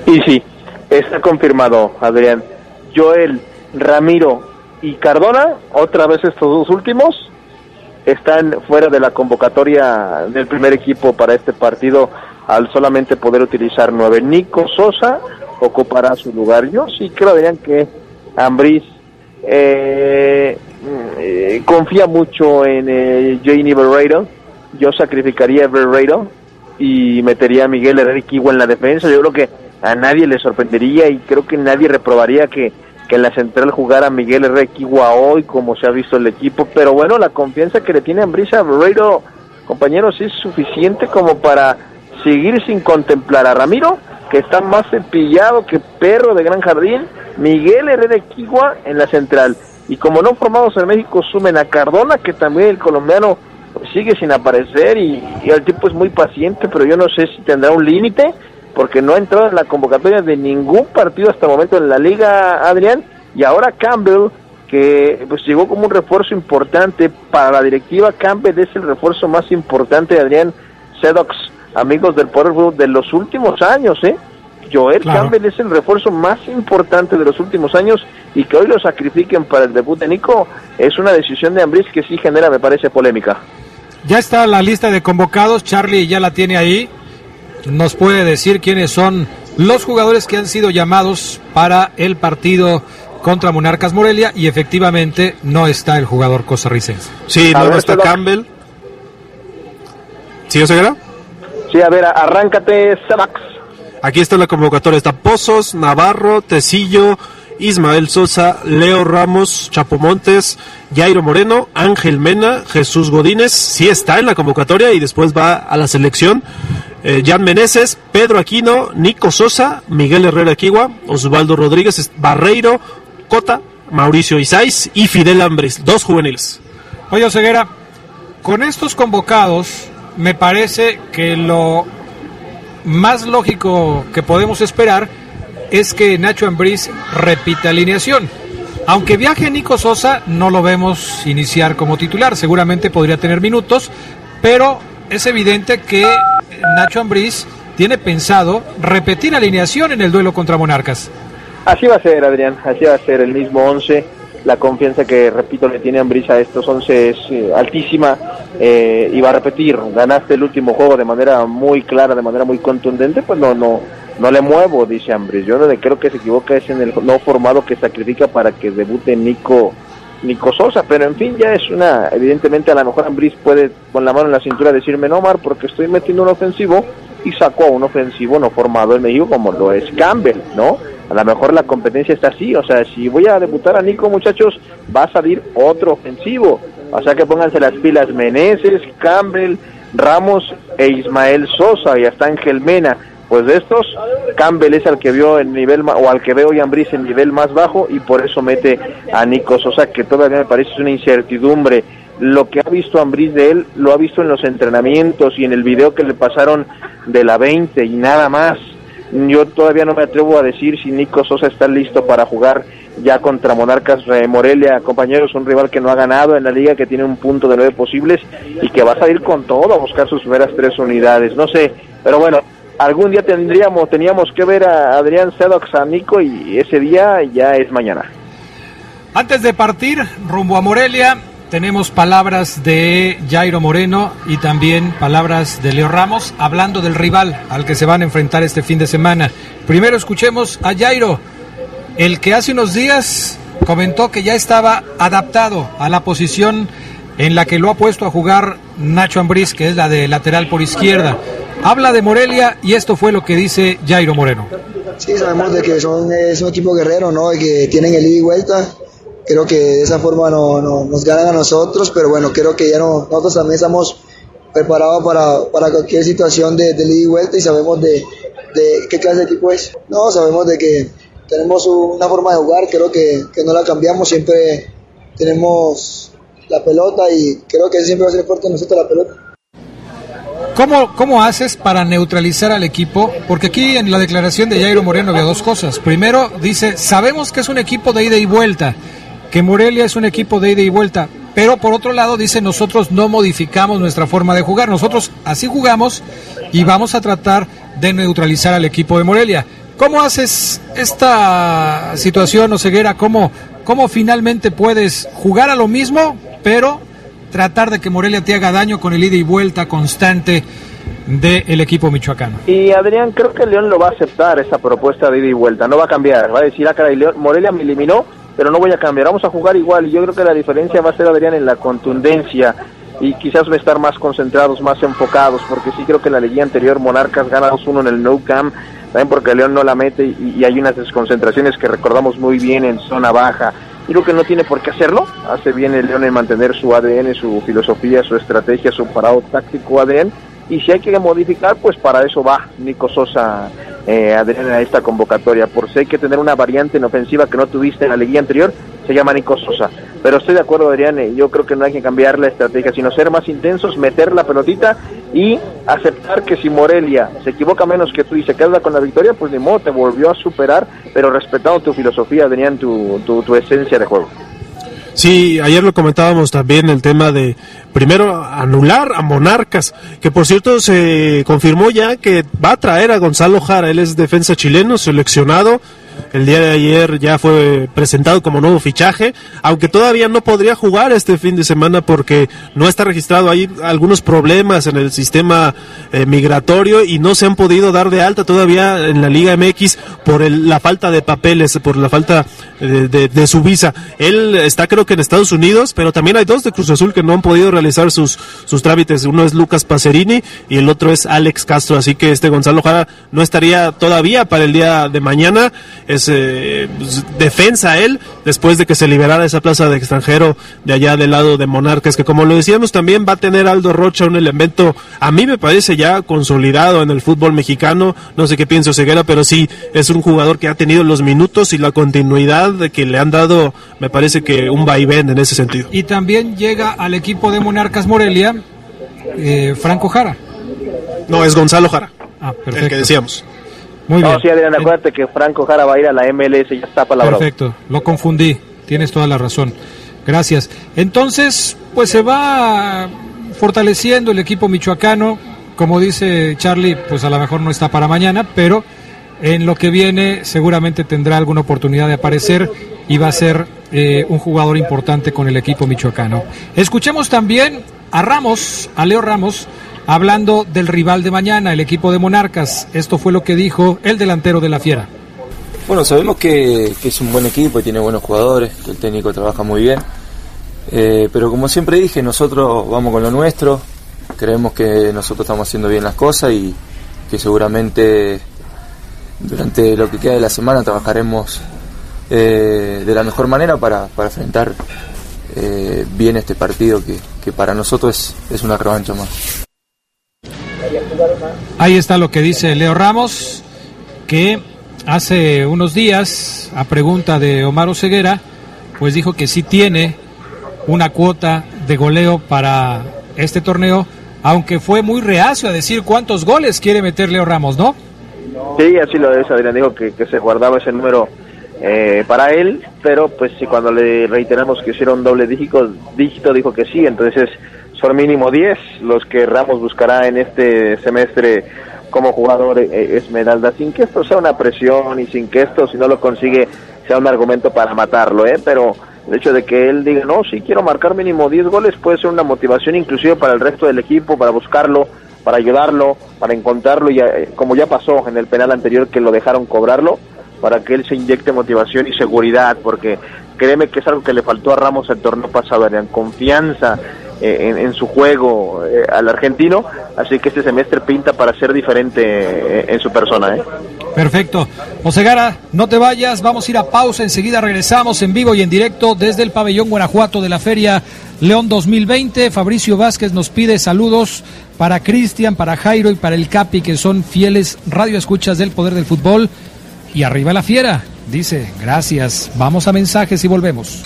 Y sí, está confirmado, Adrián. Joel, Ramiro y Cardona, otra vez estos dos últimos, están fuera de la convocatoria del primer equipo para este partido al solamente poder utilizar nueve. Nico Sosa ocupará su lugar. Yo sí creo, Adrián, que Ambriz eh, eh, confía mucho en eh, Janie Barreiro. Yo sacrificaría a Barreiro y metería a Miguel Herrera en la defensa. Yo creo que a nadie le sorprendería y creo que nadie reprobaría que, que en la central jugara Miguel Herrera hoy, como se ha visto el equipo. Pero bueno, la confianza que le tiene Ambrisa Barreiro, compañeros, es suficiente como para seguir sin contemplar a Ramiro, que está más cepillado que perro de gran jardín, Miguel Herrera en la central. Y como no formados en México, sumen a Cardona, que también el colombiano pues, sigue sin aparecer y, y el tipo es muy paciente, pero yo no sé si tendrá un límite porque no ha entrado en la convocatoria de ningún partido hasta el momento en la liga, Adrián, y ahora Campbell, que pues llegó como un refuerzo importante para la directiva, Campbell es el refuerzo más importante, Adrián Sedox, amigos del Poder de los últimos años, ¿eh? Joel Campbell es el refuerzo más importante de los últimos años y que hoy lo sacrifiquen para el debut de Nico es una decisión de Ambris que sí genera, me parece, polémica. Ya está la lista de convocados, Charlie ya la tiene ahí. Nos puede decir quiénes son los jugadores que han sido llamados para el partido contra Monarcas Morelia y efectivamente no está el jugador costarricense. Sí, no, está Campbell. ¿Sí, Oseguera? Sí, a ver, arráncate, Sebax. Aquí está la convocatoria, está Pozos, Navarro, Tecillo, Ismael Sosa, Leo Ramos, Chapo Montes, Jairo Moreno, Ángel Mena, Jesús Godínez, sí está en la convocatoria y después va a la selección. Eh, Jan Meneses, Pedro Aquino, Nico Sosa, Miguel Herrera Kiwa, Osvaldo Rodríguez, Barreiro, Cota, Mauricio Isais y Fidel Ambres, dos juveniles. Oye, Ceguera, con estos convocados me parece que lo más lógico que podemos esperar es que Nacho Ambriz repita alineación. Aunque viaje Nico Sosa, no lo vemos iniciar como titular. Seguramente podría tener minutos, pero es evidente que Nacho Ambriz tiene pensado repetir alineación en el duelo contra Monarcas. Así va a ser, Adrián. Así va a ser el mismo 11 la confianza que, repito, le tiene Ambrisa a estos 11 es eh, altísima eh, y va a repetir. Ganaste el último juego de manera muy clara, de manera muy contundente, pues no, no, no le muevo, dice Ambris. Yo donde creo que se equivoca es en el no formado que sacrifica para que debute Nico. Nico Sosa, pero en fin, ya es una, evidentemente a lo mejor Ambris puede con la mano en la cintura decirme no, Mar, porque estoy metiendo un ofensivo y sacó a un ofensivo no formado en México como lo es Campbell, ¿no? a lo mejor la competencia está así, o sea, si voy a debutar a Nico, muchachos, va a salir otro ofensivo, o sea que pónganse las pilas Meneses, Campbell, Ramos e Ismael Sosa y hasta Ángel Mena. Pues de estos, Campbell es al que vio el nivel, o al que veo Ambris en nivel más bajo y por eso mete a Nico Sosa, que todavía me parece una incertidumbre. Lo que ha visto Ambris de él, lo ha visto en los entrenamientos y en el video que le pasaron de la 20 y nada más yo todavía no me atrevo a decir si Nico Sosa está listo para jugar ya contra Monarcas Morelia, compañeros, un rival que no ha ganado en la liga, que tiene un punto de nueve posibles y que va a salir con todo a buscar sus primeras tres unidades. No sé, pero bueno, algún día tendríamos, teníamos que ver a Adrián Sedox a Nico y ese día ya es mañana. Antes de partir rumbo a Morelia, tenemos palabras de Jairo Moreno y también palabras de Leo Ramos hablando del rival al que se van a enfrentar este fin de semana. Primero escuchemos a Jairo, el que hace unos días comentó que ya estaba adaptado a la posición en la que lo ha puesto a jugar Nacho Ambriz, que es la de lateral por izquierda. Habla de Morelia y esto fue lo que dice Jairo Moreno. Sí, sabemos de que son, es un equipo guerrero, ¿no? Y que tienen el ida y vuelta creo que de esa forma no, no, nos ganan a nosotros, pero bueno, creo que ya no, nosotros también estamos preparados para, para cualquier situación de, de ida y vuelta y sabemos de, de, qué clase de equipo es. No, sabemos de que tenemos una forma de jugar, creo que, que no la cambiamos, siempre tenemos la pelota y creo que siempre va a ser fuerte nosotros la pelota. ¿Cómo, ¿Cómo haces para neutralizar al equipo? Porque aquí en la declaración de Jairo Moreno había dos cosas. Primero, dice, sabemos que es un equipo de ida y vuelta que Morelia es un equipo de ida y vuelta, pero por otro lado dice nosotros no modificamos nuestra forma de jugar, nosotros así jugamos y vamos a tratar de neutralizar al equipo de Morelia. ¿Cómo haces esta situación, o ceguera? ¿Cómo, ¿Cómo finalmente puedes jugar a lo mismo, pero tratar de que Morelia te haga daño con el ida y vuelta constante del equipo michoacano? Y Adrián, creo que León lo va a aceptar esa propuesta de ida y vuelta, no va a cambiar, va a decir, ah, León, Morelia me eliminó, pero no voy a cambiar, vamos a jugar igual y yo creo que la diferencia va a ser Adrián en la contundencia. Y quizás va a estar más concentrados, más enfocados, porque sí creo que la liguilla anterior Monarcas gana 2-1 en el No Camp, también porque León no la mete y, hay unas desconcentraciones que recordamos muy bien en zona baja. Y creo que no tiene por qué hacerlo, hace bien el León en mantener su ADN, su filosofía, su estrategia, su parado táctico ADN, y si hay que modificar, pues para eso va Nico Sosa eh, a esta convocatoria. Por si hay que tener una variante en ofensiva que no tuviste en la liguilla anterior, se llama Nico Sosa. Pero estoy de acuerdo, Adrián, yo creo que no hay que cambiar la estrategia, sino ser más intensos, meter la pelotita y aceptar que si Morelia se equivoca menos que tú y se queda con la victoria, pues de modo te volvió a superar, pero respetando tu filosofía, Adrián, tu, tu, tu esencia de juego. Sí, ayer lo comentábamos también el tema de primero anular a Monarcas, que por cierto se confirmó ya que va a traer a Gonzalo Jara, él es defensa chileno, seleccionado el día de ayer ya fue presentado como nuevo fichaje, aunque todavía no podría jugar este fin de semana porque no está registrado. Hay algunos problemas en el sistema eh, migratorio y no se han podido dar de alta todavía en la Liga MX por la falta de papeles, por la falta eh, de, su visa. Él está creo que en Estados Unidos, pero también hay dos de Cruz Azul que no han podido realizar sus, sus trámites. Uno es Lucas Pacerini y el otro es Alex Castro. Así que este Gonzalo Jara no estaría todavía para el día de mañana es eh, pues, defensa él después de que se liberara esa plaza de extranjero de allá del lado de Monarcas, que como lo decíamos también va a tener Aldo Rocha un elemento, a mí me parece ya consolidado en el fútbol mexicano, no sé qué pienso Ceguera, pero sí es un jugador que ha tenido los minutos y la continuidad de que le han dado, me parece que un vaivén en ese sentido. Y también llega al equipo de Monarcas Morelia eh, Franco Jara. No, es Gonzalo Jara. Ah, El que decíamos. Muy bien. sí, Adrián, acuérdate que Franco Jara va a ir a la MLS, ya está palabra. Perfecto, lo confundí, tienes toda la razón. Gracias. Entonces, pues se va fortaleciendo el equipo michoacano. Como dice Charlie, pues a lo mejor no está para mañana, pero en lo que viene seguramente tendrá alguna oportunidad de aparecer y va a ser eh, un jugador importante con el equipo michoacano. Escuchemos también a Ramos, a Leo Ramos, hablando del rival de mañana, el equipo de Monarcas. Esto fue lo que dijo el delantero de la Fiera. Bueno, sabemos que, es un buen equipo y tiene buenos jugadores, que el técnico trabaja muy bien. Eh, pero como siempre dije, nosotros vamos con lo nuestro, creemos que nosotros estamos haciendo bien las cosas y que seguramente durante lo que queda de la semana trabajaremos eh, de la mejor manera para, para enfrentar eh, bien este partido que, que para nosotros es, es una revancha más. Ahí está lo que dice Leo Ramos, que hace unos días, a pregunta de Omar Ceguera, pues dijo que sí tiene una cuota de goleo para este torneo, aunque fue muy reacio a decir cuántos goles quiere meter Leo Ramos, ¿no? Sí, así lo es, Adrián, dijo que, se guardaba ese número eh, para él, pero pues sí, cuando le reiteramos que hicieron doble dígito, dígito, dijo que sí, entonces son mínimo 10 los que Ramos buscará en este semestre como jugador eh, Esmeralda, sin que esto sea una presión y sin que esto, si no lo consigue, sea un argumento para matarlo, ¿eh? pero el hecho de que él diga, no, si quiero marcar mínimo 10 goles puede ser una motivación inclusive para el resto del equipo, para buscarlo, para ayudarlo, para encontrarlo, y eh, como ya pasó en el penal anterior que lo dejaron cobrarlo, para que él se inyecte motivación y seguridad, porque créeme que es algo que le faltó a Ramos el torneo pasado, en confianza, eh, en, su juego eh, al argentino, así que este semestre pinta para ser diferente eh, en su persona. Perfecto. José Gara, no te vayas, vamos a ir a pausa, enseguida regresamos en vivo y en directo desde el pabellón Guanajuato de la Feria León 2020. Fabricio Vázquez nos pide saludos para Cristian, para Jairo y para el Capi, que son fieles radioescuchas del poder del fútbol. Y arriba la fiera, dice, gracias. Vamos a mensajes y volvemos.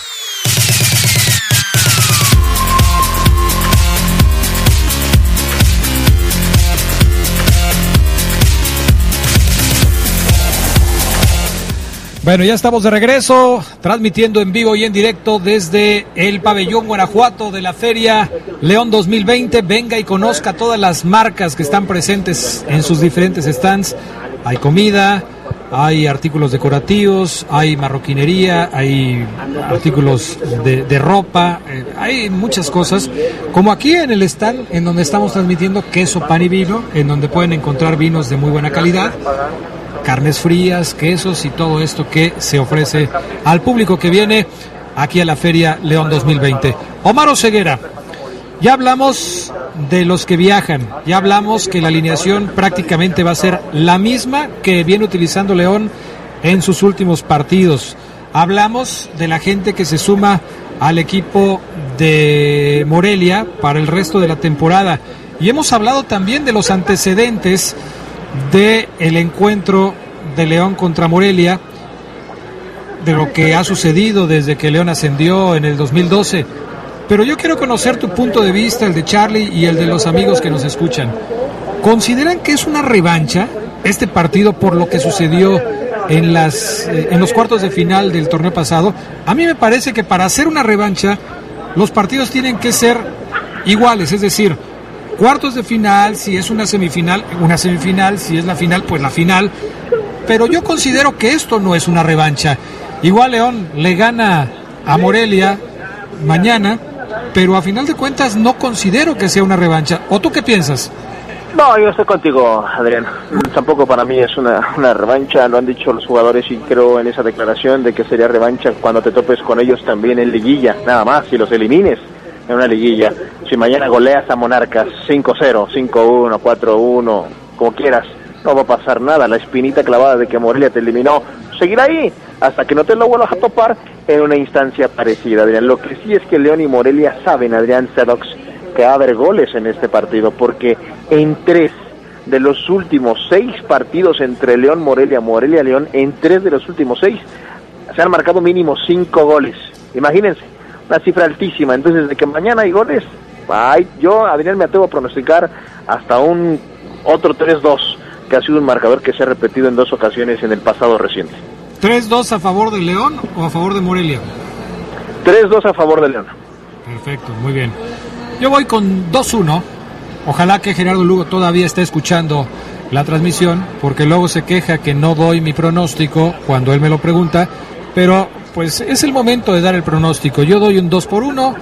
Bueno, ya estamos de regreso, transmitiendo en vivo y en directo desde el pabellón Guanajuato de la Feria León 2020. Venga y conozca todas las marcas que están presentes en sus diferentes stands. Hay comida, hay artículos decorativos, hay marroquinería, hay artículos de, ropa, eh, hay muchas cosas. Como aquí en el stand, en donde estamos transmitiendo queso, pan y vino, en donde pueden encontrar vinos de muy buena calidad carnes frías, quesos y todo esto que se ofrece al público que viene aquí a la Feria León 2020. Omar Oseguera, ya hablamos de los que viajan, ya hablamos que la alineación prácticamente va a ser la misma que viene utilizando León en sus últimos partidos. Hablamos de la gente que se suma al equipo de Morelia para el resto de la temporada. Y hemos hablado también de los antecedentes de el encuentro de León contra Morelia de lo que ha sucedido desde que León ascendió en el 2012. Pero yo quiero conocer tu punto de vista, el de Charlie y el de los amigos que nos escuchan. ¿Consideran que es una revancha este partido por lo que sucedió en, las, eh, en los cuartos de final del torneo pasado? A mí me parece que para hacer una revancha los partidos tienen que ser iguales, es decir, cuartos de final, si es una semifinal, una semifinal, si es la final, pues la final. Pero yo considero que esto no es una revancha. Igual León le gana a Morelia mañana, pero a final de cuentas no considero que sea una revancha. ¿O tú qué piensas? No, yo estoy contigo, Adrián. Tampoco para mí es una, una revancha, lo han dicho los jugadores y creo en esa declaración de que sería revancha cuando te topes con ellos también en liguilla, nada más, si los elimines en una liguilla. Si mañana goleas a Monarcas 5-0, 5-1, 4-1, como quieras, no va a pasar nada. La espinita clavada de que Morelia te eliminó seguirá ahí hasta que no te lo vuelvas a topar en una instancia parecida, Adrián. Lo que sí es que León y Morelia saben, Adrián Sedox, que va a haber goles en este partido, porque en tres de los últimos seis partidos entre León, Morelia, Morelia, León, en tres de los últimos seis se han marcado mínimo cinco goles. Imagínense, una cifra altísima. Entonces, de que mañana hay goles, ay, yo, Adrián, me atrevo a pronosticar hasta un otro 3-2, que ha sido un marcador que se ha repetido en dos ocasiones en el pasado reciente. ¿3-2 a favor de León o a favor de Morelia? 3-2 a favor de León. Perfecto, muy bien. Yo voy con 2-1. Ojalá que Gerardo Lugo todavía esté escuchando la transmisión, porque luego se queja que no doy mi pronóstico cuando él me lo pregunta, pero pues es el momento de dar el pronóstico. Yo doy un 2 por 1,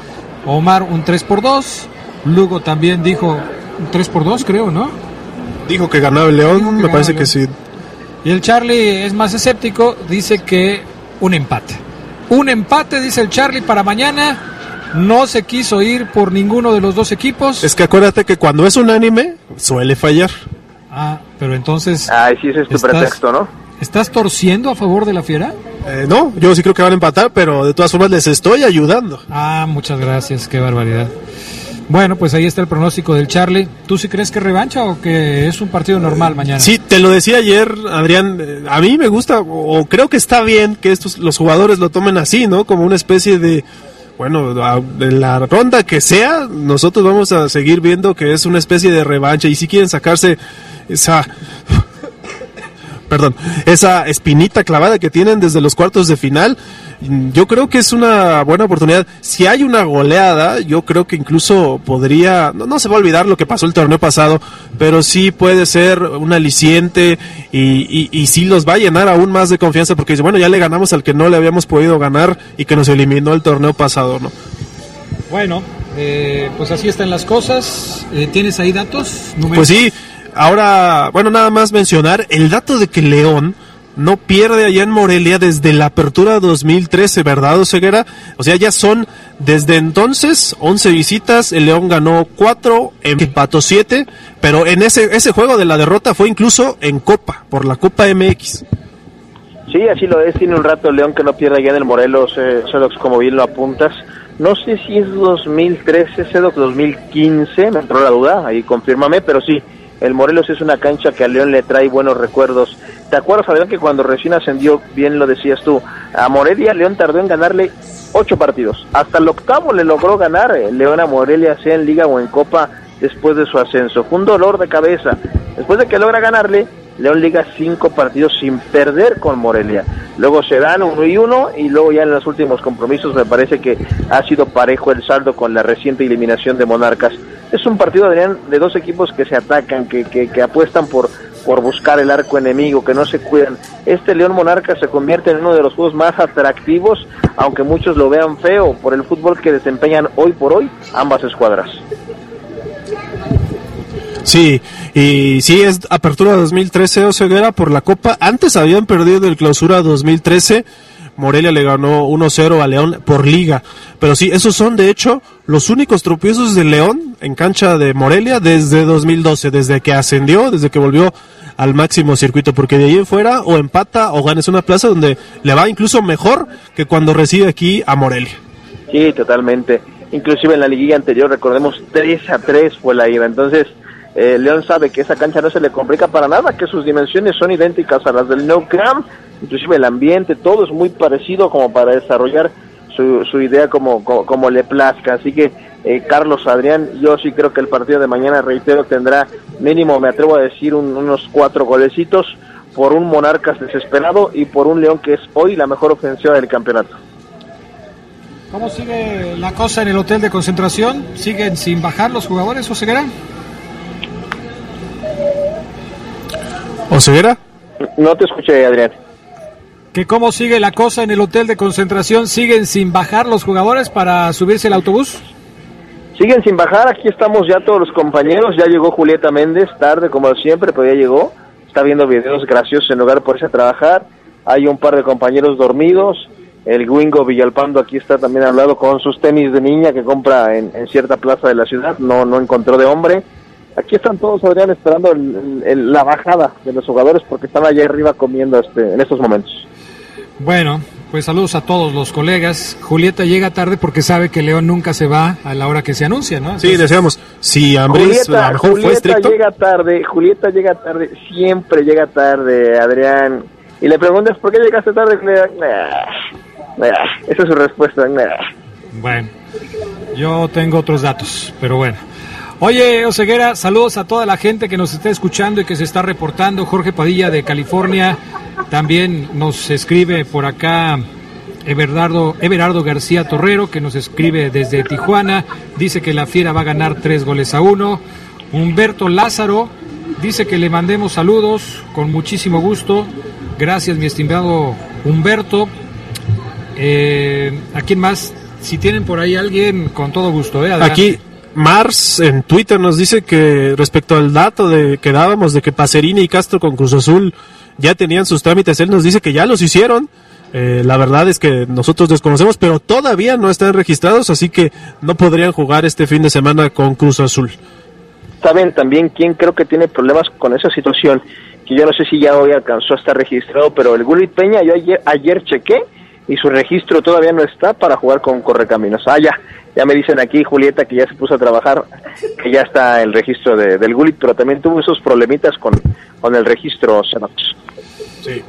Omar un 3 por 2, Lugo también dijo un 3 por 2 creo, ¿no? Dijo que ganaba el León, me parece que sí. Y el Charlie es más escéptico, dice que un empate. Un empate, dice el Charlie, para mañana. No se quiso ir por ninguno de los dos equipos. Es que acuérdate que cuando es unánime, suele fallar. Ah, pero entonces... Ay, sí, ese es tu estás- pretexto, ¿no? ¿Estás torciendo a favor de la fiera? Eh, no, yo sí creo que van a empatar, pero de todas formas les estoy ayudando. Ah, muchas gracias, qué barbaridad. Bueno, pues ahí está el pronóstico del Charlie. ¿Tú sí crees que revancha o que es un partido normal mañana? Sí, te lo decía ayer, Adrián, eh, a mí me gusta, o creo que está bien que estos los jugadores lo tomen así, ¿no? Como una especie de, bueno, de la ronda que sea, nosotros vamos a seguir viendo que es una especie de revancha y si quieren sacarse esa perdón, esa espinita clavada que tienen desde los cuartos de final, yo creo que es una buena oportunidad. Si hay una goleada, yo creo que incluso podría, no, no se va a olvidar lo que pasó el torneo pasado, pero sí puede ser un aliciente y, y, y sí los va a llenar aún más de confianza porque dice, bueno, ya le ganamos al que no le habíamos podido ganar y que nos eliminó el torneo pasado, ¿no? Bueno, eh, pues así están las cosas. Eh, ¿Tienes ahí datos? Números? Pues sí, ahora, bueno, nada más mencionar el dato de que León no pierde allá en Morelia desde la apertura 2013, ¿verdad, Oseguera? O sea, ya son desde entonces 11 visitas, el León ganó 4, empató 7, pero en ese, ese juego de la derrota fue incluso en Copa, por la Copa MX. Sí, así lo es. Tiene un rato León que no pierde ya en el Morelos, eh, como bien lo apuntas. No sé si es 2013, Sedox, 2015, me entró la duda, ahí confírmame, pero sí, el Morelos es una cancha que a León le trae buenos recuerdos. ¿Te acuerdas, Adrián, que cuando recién ascendió, bien lo decías tú, a Morelia León tardó en ganarle ocho partidos. Hasta el octavo le logró ganar eh, León a Morelia, sea en Liga o en Copa, después de su ascenso. Fue un dolor de cabeza. Después de que logra ganarle, León liga cinco partidos sin perder con Morelia. Luego se dan uno y uno y luego ya en los últimos compromisos me parece que ha sido parejo el saldo con la reciente eliminación de Monarcas. Es un partido, Adrián, de dos equipos que se atacan, que, apuestan por, por buscar el arco enemigo, que no se cuidan. Este León Monarca se convierte en uno de los juegos más atractivos, aunque muchos lo vean feo, por el fútbol que desempeñan hoy por hoy ambas escuadras. Sí, y sí es apertura 2013 Oseguera por la Copa. Antes habían perdido el clausura 2013. Morelia le ganó 1-0 a León por liga. Pero sí, esos son de hecho los únicos tropiezos de León en cancha de Morelia desde 2012, desde que ascendió, desde que volvió al máximo circuito, porque de ahí en fuera o empata o ganes una plaza donde le va incluso mejor que cuando recibe aquí a Morelia. Sí, totalmente. Inclusive en la liguilla anterior, recordemos, 3 a 3 fue la ida. Entonces, eh, León sabe que esa cancha no se le complica para nada, que sus dimensiones son idénticas a las del No Camp, inclusive el ambiente, todo es muy parecido como para desarrollar su, idea como, como, le plazca. Así que eh, Carlos Adrián, yo sí creo que el partido de mañana, reitero, tendrá mínimo, me atrevo a decir, unos cuatro golecitos por un Monarcas desesperado y por un León que es hoy la mejor ofensiva del campeonato. ¿Cómo sigue la cosa en el hotel de concentración? ¿Siguen sin bajar los jugadores o Ceguera? ¿O Ceguera? No te escuché, Adrián. ¿Que cómo sigue la cosa en el hotel de concentración? ¿Siguen sin bajar los jugadores para subirse el autobús? Siguen sin bajar, aquí estamos ya todos los compañeros, ya llegó Julieta Méndez, tarde como siempre, pero ya llegó, está viendo videos graciosos en lugar de ponerse a trabajar, hay un par de compañeros dormidos, el Wingo Villalpando aquí está también hablado con sus tenis de niña que compra en, cierta plaza de la ciudad, no, no encontró de hombre. Aquí están todos, Adrián, esperando la bajada de los jugadores porque están allá arriba comiendo este, en estos momentos. Bueno, pues saludos a todos los colegas. Julieta llega tarde porque sabe que León nunca se va a la hora que se anuncia, ¿no? sí, deseamos. Si Ambris a lo mejor Julieta fue estricto. llega tarde, Julieta llega tarde, siempre llega tarde, Adrián. Y le preguntas, ¿por qué llegaste tarde? Esa es su respuesta. Bueno, yo tengo otros datos, pero bueno. Oye, Oseguera, saludos a toda la gente que nos está escuchando y que se está reportando. Jorge Padilla de California también nos escribe por acá. Everardo, Everardo García Torrero, que nos escribe desde Tijuana, dice que la Fiera va a ganar tres goles a uno. Humberto Lázaro dice que le mandemos saludos con muchísimo gusto. Gracias, mi estimado Humberto. Eh, ¿A quién más? Si tienen por ahí alguien, con todo gusto. ¿eh? Aquí Mars en Twitter nos dice que respecto al dato de que dábamos de que Pacerini y Castro con Cruz Azul ya tenían sus trámites, él nos dice que ya los hicieron. Eh, la verdad es que nosotros desconocemos, pero todavía no están registrados, así que no podrían jugar este fin de semana con Cruz Azul. Saben también quién creo que tiene problemas con esa situación, que yo no sé si ya hoy alcanzó a estar registrado, pero el Gulit Peña, yo ayer, ayer chequé y su registro todavía no está para jugar con Correcaminos. Ah, ya me dicen aquí, Julieta, que ya se puso a trabajar, que ya está el registro de, del Gulit, pero también tuvo esos problemitas con, con el registro Sí.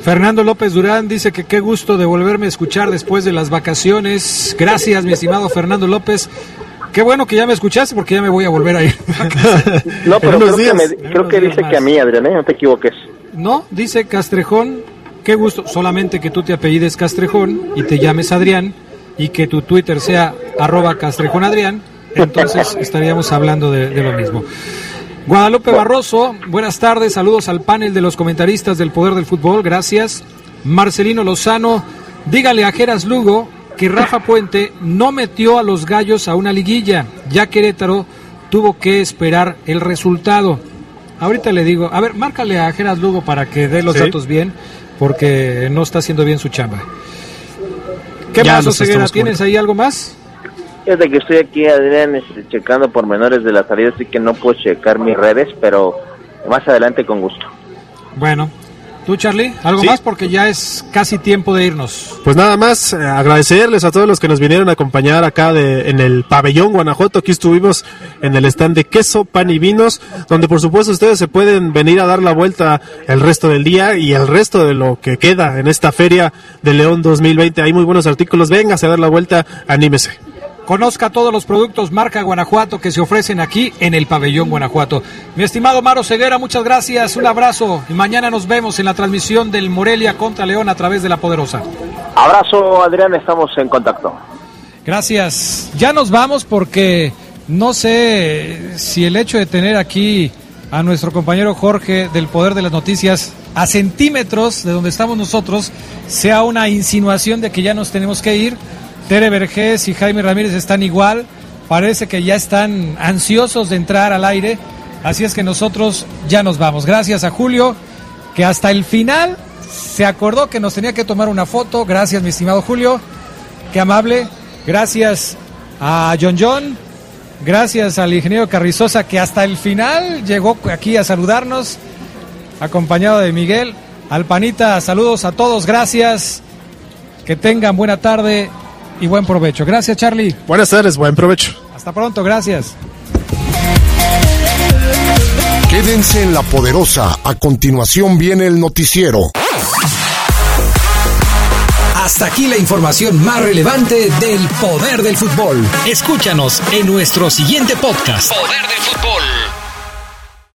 Fernando López Durán dice que qué gusto de volverme a escuchar después de las vacaciones. Gracias, mi estimado Fernando López. Qué bueno que ya me escuchaste porque ya me voy a volver a ir. no, pero creo que, creo que dice que a mí, Adrián, ¿eh? no te equivoques. No, dice Castrejón Qué gusto, solamente que tú te apellides Castrejón y te llames Adrián y que tu Twitter sea arroba Castrejón Adrián, entonces estaríamos hablando de, lo mismo. Guadalupe Barroso, buenas tardes, saludos al panel de los comentaristas del Poder del Fútbol, gracias. Marcelino Lozano, dígale a Geras Lugo que Rafa Puente no metió a los gallos a una liguilla, ya Querétaro tuvo que esperar el resultado. Ahorita le digo, a ver, márcale a Geras Lugo para que dé los datos bien porque no está haciendo bien su chamba. ¿Qué más, Oseguera? ¿Tienes ahí algo más? de que estoy aquí, Adrián, este, checando por menores de la salida, así que no puedo checar mis redes, pero más adelante con gusto. Bueno, ¿Tú, Charlie? ¿Algo más? Porque ya es casi tiempo de irnos. Pues nada más, eh, agradecerles a todos los que nos vinieron a acompañar acá de, en el pabellón Guanajuato. Aquí estuvimos en el stand de queso, pan y vinos, donde por supuesto ustedes se pueden venir a dar la vuelta el resto del día y el resto de lo que queda en esta feria de León 2020. Hay muy buenos artículos. Véngase a dar la vuelta, anímese. Conozca todos los productos marca Guanajuato que se ofrecen aquí en el pabellón Guanajuato. Mi estimado Maro Ceguera, muchas gracias, un abrazo y mañana nos vemos en la transmisión del Morelia contra León a través de la Poderosa. Abrazo Adrián, estamos en contacto. Gracias. Ya nos vamos porque no sé si el hecho de tener aquí a nuestro compañero Jorge del Poder de las Noticias a centímetros de donde estamos nosotros sea una insinuación de que ya nos tenemos que ir Tere Vergés y Jaime Ramírez están igual. Parece que ya están ansiosos de entrar al aire. Así es que nosotros ya nos vamos. Gracias a Julio, que hasta el final se acordó que nos tenía que tomar una foto. Gracias, mi estimado Julio. Qué amable. Gracias a John John. Gracias al ingeniero Carrizosa, que hasta el final llegó aquí a saludarnos, acompañado de Miguel. Alpanita, saludos a todos. Gracias. Que tengan buena tarde y buen provecho. Gracias, Charlie. Buenas tardes, buen provecho. Hasta pronto, gracias. Quédense en la poderosa. A continuación viene el noticiero. Hasta aquí la información más relevante del poder del fútbol. Escúchanos en nuestro siguiente podcast. Poder del fútbol.